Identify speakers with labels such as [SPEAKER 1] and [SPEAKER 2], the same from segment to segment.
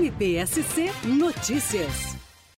[SPEAKER 1] MPSC Notícias.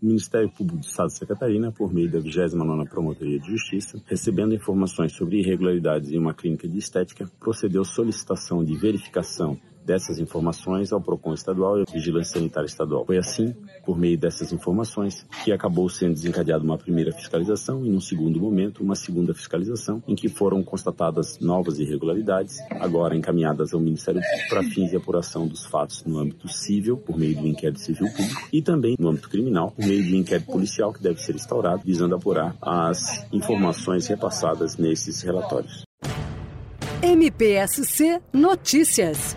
[SPEAKER 2] O Ministério Público do Estado de Santa Catarina, por meio da 29ª Promotoria de Justiça, recebendo informações sobre irregularidades em uma clínica de estética, procedeu solicitação de verificação dessas informações ao PROCON estadual e à Vigilância Sanitária Estadual. Foi assim, por meio dessas informações, que acabou sendo desencadeada uma primeira fiscalização e, num segundo momento, uma segunda fiscalização, em que foram constatadas novas irregularidades, agora encaminhadas ao Ministério Público para fins de apuração dos fatos no âmbito civil, por meio do inquérito civil público, e também no âmbito criminal, por meio do inquérito policial que deve ser instaurado, visando apurar as informações repassadas nesses relatórios.
[SPEAKER 1] MPSC Notícias